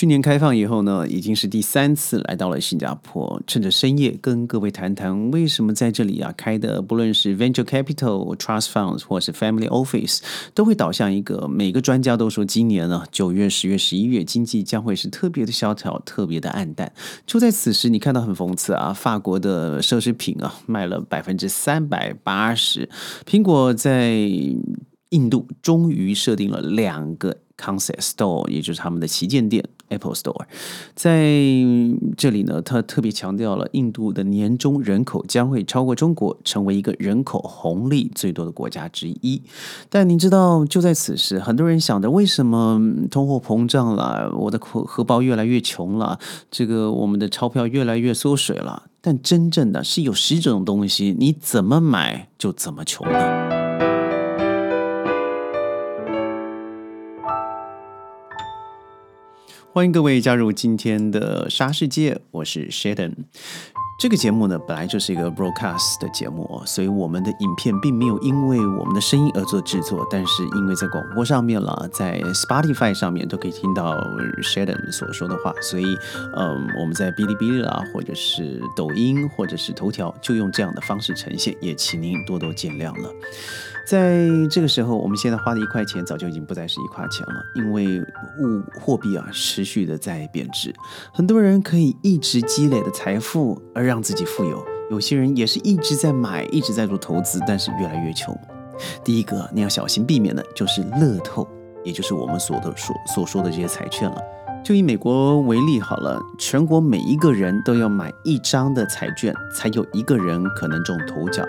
去年开放以后呢，已经是第三次来到了新加坡，趁着深夜跟各位谈谈为什么在这里啊开的，不论是 venture capital、trust funds 或是 family office，都会导向一个每个专家都说今年呢九月、十月、十一月经济将会是特别的萧条、特别的暗淡。就在此时，你看到很讽刺啊，法国的奢侈品啊卖了百分之三百八十，苹果在印度终于设定了两个。Concept Store，也就是他们的旗舰店 Apple Store，在这里呢，他特别强调了印度的年终人口将会超过中国，成为一个人口红利最多的国家之一。但您知道，就在此时，很多人想着，为什么通货膨胀了，我的荷荷包越来越穷了，这个我们的钞票越来越缩水了？但真正的是有十种东西，你怎么买就怎么穷呢？欢迎各位加入今天的沙世界，我是 Sheldon。这个节目呢，本来就是一个 broadcast 的节目，所以我们的影片并没有因为我们的声音而做制作，但是因为在广播上面了，在 Spotify 上面都可以听到 Sheldon 所说的话，所以嗯，我们在哔哩哔哩啦，或者是抖音，或者是头条，就用这样的方式呈现，也请您多多见谅了。在这个时候，我们现在花的一块钱早就已经不再是一块钱了，因为物货币啊持续的在贬值。很多人可以一直积累的财富而让自己富有，有些人也是一直在买，一直在做投资，但是越来越穷。第一个你要小心避免的就是乐透，也就是我们所的所所说的这些彩券了。就以美国为例好了，全国每一个人都要买一张的彩券，才有一个人可能中头奖。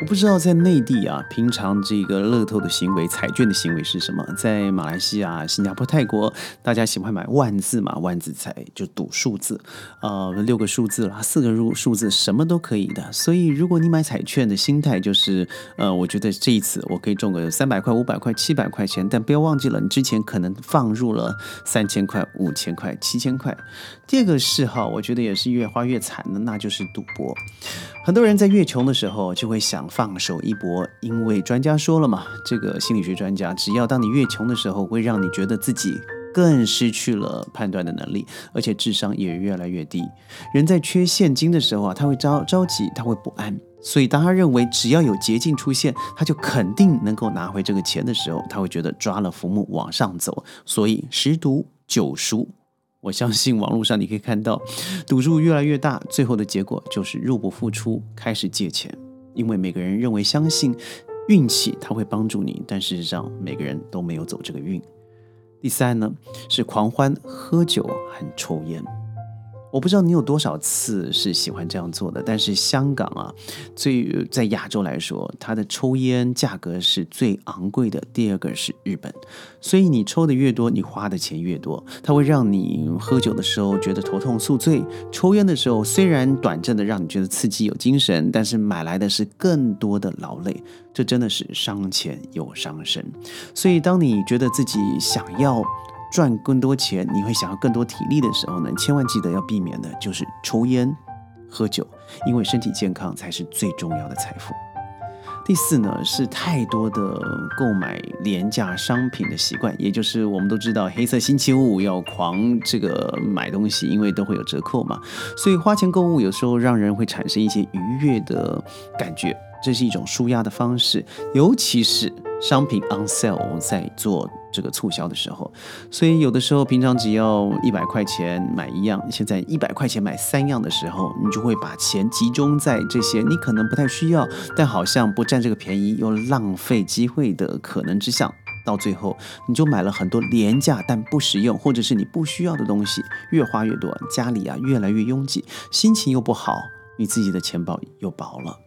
我不知道在内地啊，平常这个乐透的行为、彩券的行为是什么？在马来西亚、新加坡、泰国，大家喜欢买万字嘛，万字彩就赌数字，呃，六个数字啦，四个数数字，什么都可以的。所以，如果你买彩券的心态就是，呃，我觉得这一次我可以中个三百块、五百块、七百块钱，但不要忘记了，你之前可能放入了三千块、五千块、七千块。第二个嗜好，我觉得也是越花越惨的，那就是赌博。很多人在越穷的时候就会想放手一搏，因为专家说了嘛，这个心理学专家，只要当你越穷的时候，会让你觉得自己更失去了判断的能力，而且智商也越来越低。人在缺现金的时候啊，他会着着急，他会不安，所以当他认为只要有捷径出现，他就肯定能够拿回这个钱的时候，他会觉得抓了浮木往上走，所以十赌九输。我相信网络上你可以看到，赌注越来越大，最后的结果就是入不敷出，开始借钱。因为每个人认为相信运气它会帮助你，但事实上每个人都没有走这个运。第三呢，是狂欢、喝酒和抽烟。我不知道你有多少次是喜欢这样做的，但是香港啊，最在亚洲来说，它的抽烟价格是最昂贵的。第二个是日本，所以你抽的越多，你花的钱越多。它会让你喝酒的时候觉得头痛宿醉，抽烟的时候虽然短暂的让你觉得刺激有精神，但是买来的是更多的劳累。这真的是伤钱又伤身。所以当你觉得自己想要。赚更多钱，你会想要更多体力的时候呢？千万记得要避免的就是抽烟、喝酒，因为身体健康才是最重要的财富。第四呢，是太多的购买廉价商品的习惯，也就是我们都知道黑色星期五要狂这个买东西，因为都会有折扣嘛。所以花钱购物有时候让人会产生一些愉悦的感觉，这是一种舒压的方式，尤其是商品 on sale 在做。这个促销的时候，所以有的时候平常只要一百块钱买一样，现在一百块钱买三样的时候，你就会把钱集中在这些你可能不太需要，但好像不占这个便宜又浪费机会的可能之下，到最后你就买了很多廉价但不实用或者是你不需要的东西，越花越多，家里啊越来越拥挤，心情又不好，你自己的钱包又薄了。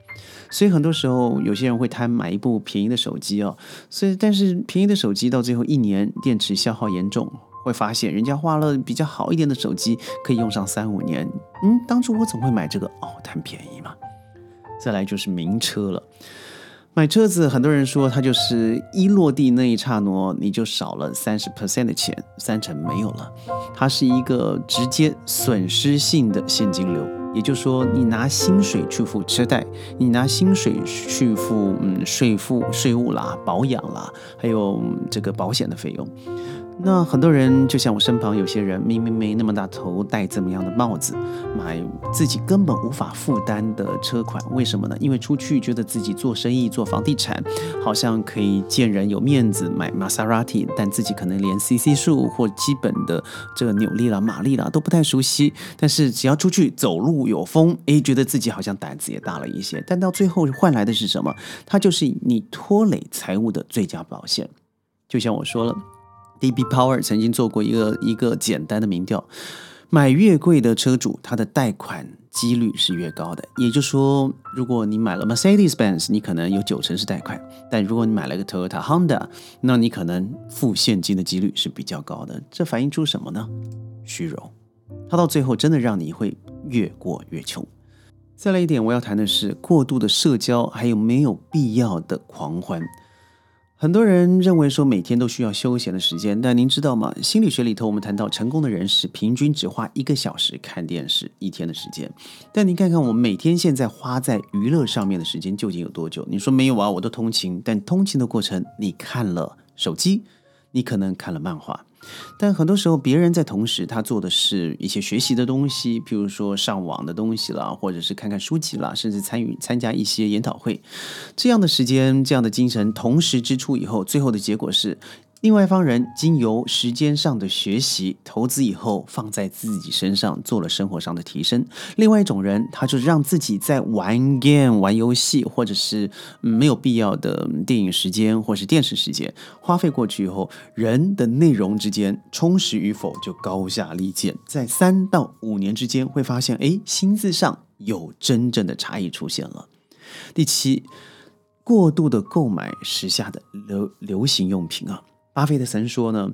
所以很多时候，有些人会贪买一部便宜的手机哦。所以，但是便宜的手机到最后一年电池消耗严重，会发现人家花了比较好一点的手机可以用上三五年。嗯，当初我怎么会买这个？哦，贪便宜嘛。再来就是名车了，买车子，很多人说它就是一落地那一刹那，你就少了三十 percent 的钱，三成没有了。它是一个直接损失性的现金流。也就是说，你拿薪水去付车贷，你拿薪水去付嗯税负、税务啦、保养啦，还有这个保险的费用。那很多人就像我身旁有些人，明明没那么大头，戴怎么样的帽子，买自己根本无法负担的车款，为什么呢？因为出去觉得自己做生意、做房地产，好像可以见人有面子，买玛莎拉蒂，但自己可能连 CC 数或基本的这个扭力啦、马力啦都不太熟悉。但是只要出去走路有风，诶，觉得自己好像胆子也大了一些。但到最后换来的是什么？它就是你拖累财务的最佳保险。就像我说了。DB Power 曾经做过一个一个简单的民调，买越贵的车主，他的贷款几率是越高的。也就是说，如果你买了 Mercedes Benz，你可能有九成是贷款；但如果你买了个 Toyota Honda，那你可能付现金的几率是比较高的。这反映出什么呢？虚荣，它到最后真的让你会越过越穷。再来一点，我要谈的是过度的社交，还有没有必要的狂欢。很多人认为说每天都需要休闲的时间，但您知道吗？心理学里头我们谈到成功的人士平均只花一个小时看电视一天的时间。但您看看我们每天现在花在娱乐上面的时间究竟有多久？你说没有啊？我都通勤，但通勤的过程你看了手机，你可能看了漫画。但很多时候，别人在同时，他做的是一些学习的东西，譬如说上网的东西啦，或者是看看书籍啦，甚至参与参加一些研讨会。这样的时间，这样的精神，同时支出以后，最后的结果是。另外一方人经由时间上的学习投资以后，放在自己身上做了生活上的提升。另外一种人，他就是让自己在玩 game、玩游戏，或者是没有必要的电影时间或是电视时间花费过去以后，人的内容之间充实与否就高下立见。在三到五年之间，会发现哎，心智上有真正的差异出现了。第七，过度的购买时下的流流行用品啊。巴菲特曾说呢，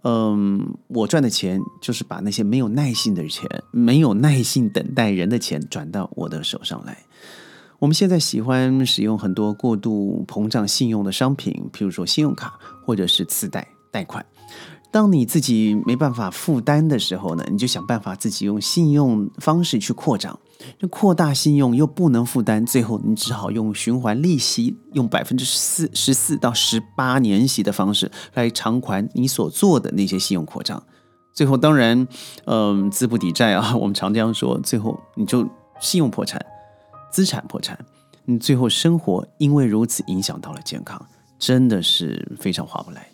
嗯，我赚的钱就是把那些没有耐性的钱、没有耐心等待人的钱转到我的手上来。我们现在喜欢使用很多过度膨胀信用的商品，譬如说信用卡或者是次贷贷款。当你自己没办法负担的时候呢，你就想办法自己用信用方式去扩张。这扩大信用又不能负担，最后你只好用循环利息，用百分之四十四到十八年息的方式来偿还你所做的那些信用扩张。最后当然，嗯，资不抵债啊，我们常这样说。最后你就信用破产，资产破产，你最后生活因为如此影响到了健康，真的是非常划不来。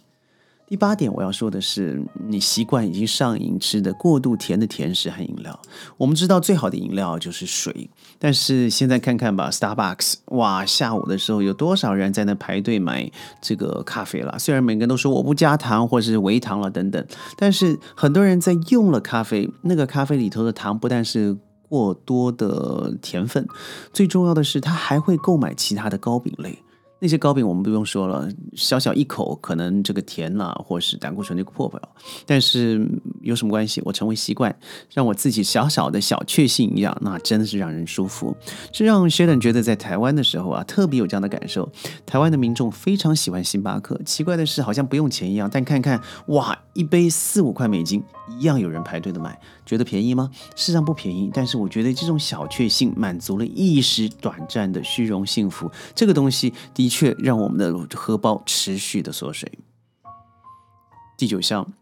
第八点，我要说的是，你习惯已经上瘾吃的过度甜的甜食和饮料。我们知道最好的饮料就是水，但是现在看看吧，Starbucks，哇，下午的时候有多少人在那排队买这个咖啡了？虽然每个人都说我不加糖或是微糖了等等，但是很多人在用了咖啡，那个咖啡里头的糖不但是过多的甜分，最重要的是他还会购买其他的糕饼类。那些糕饼我们不用说了，小小一口可能这个甜啦，或是胆固醇就破不了。但是有什么关系？我成为习惯，让我自己小小的小确幸一样，那真的是让人舒服。这让 Sheldon 觉得在台湾的时候啊，特别有这样的感受。台湾的民众非常喜欢星巴克，奇怪的是好像不用钱一样，但看看哇，一杯四五块美金，一样有人排队的买。觉得便宜吗？事实上不便宜，但是我觉得这种小确幸满足了一时短暂的虚荣幸福，这个东西的确让我们的荷包持续的缩水。第九项，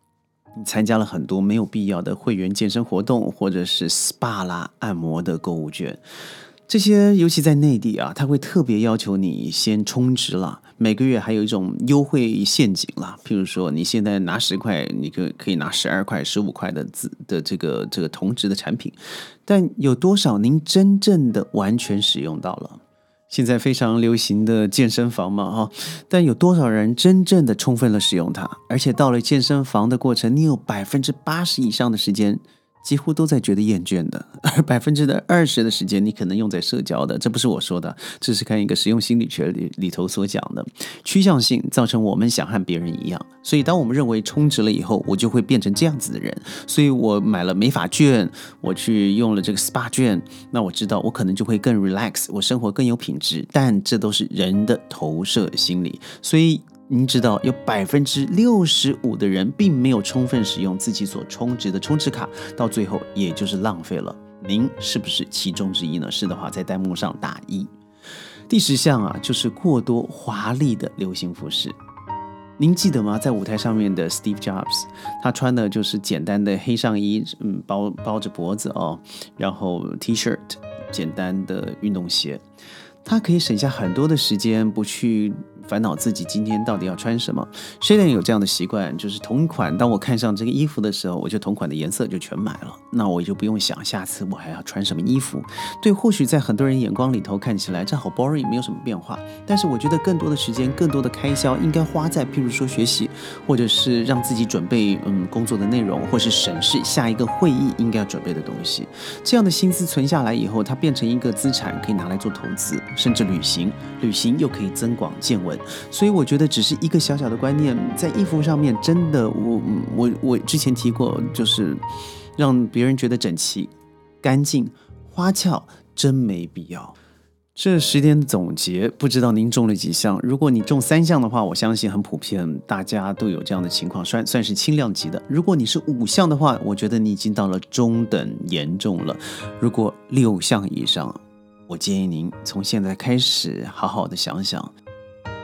你参加了很多没有必要的会员健身活动，或者是 SPA 啦、按摩的购物券。这些尤其在内地啊，他会特别要求你先充值了，每个月还有一种优惠陷阱啦。譬如说，你现在拿十块，你可可以拿十二块、十五块的资的这个这个同值的产品，但有多少您真正的完全使用到了？现在非常流行的健身房嘛，哈，但有多少人真正的充分的使用它？而且到了健身房的过程，你有百分之八十以上的时间。几乎都在觉得厌倦的，而 百分之的二十的时间你可能用在社交的，这不是我说的，这是看一个实用心理学里里头所讲的。趋向性造成我们想和别人一样，所以当我们认为充值了以后，我就会变成这样子的人，所以我买了美发券，我去用了这个 SPA 券，那我知道我可能就会更 relax，我生活更有品质，但这都是人的投射心理，所以。您知道有百分之六十五的人并没有充分使用自己所充值的充值卡，到最后也就是浪费了。您是不是其中之一呢？是的话，在弹幕上打一。第十项啊，就是过多华丽的流行服饰。您记得吗？在舞台上面的 Steve Jobs，他穿的就是简单的黑上衣，嗯，包包着脖子哦，然后 T-shirt，简单的运动鞋，他可以省下很多的时间，不去。烦恼自己今天到底要穿什么？虽然有这样的习惯，就是同款，当我看上这个衣服的时候，我就同款的颜色就全买了，那我就不用想下次我还要穿什么衣服。对，或许在很多人眼光里头看起来这好 boring，没有什么变化。但是我觉得更多的时间、更多的开销应该花在，譬如说学习，或者是让自己准备嗯工作的内容，或是审视下一个会议应该要准备的东西。这样的心思存下来以后，它变成一个资产，可以拿来做投资，甚至旅行，旅行又可以增广见闻。所以我觉得只是一个小小的观念，在衣服上面真的，我我我之前提过，就是让别人觉得整齐、干净、花俏，真没必要。这十点总结，不知道您中了几项？如果你中三项的话，我相信很普遍，大家都有这样的情况，算算是轻量级的。如果你是五项的话，我觉得你已经到了中等严重了。如果六项以上，我建议您从现在开始好好的想想。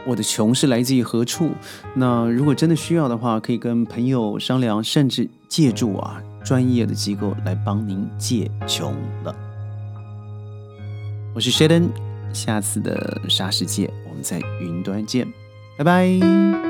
我的穷是来自于何处？那如果真的需要的话，可以跟朋友商量，甚至借助啊专业的机构来帮您借穷了。我是 Sheldon，下次的沙世界我们在云端见，拜拜。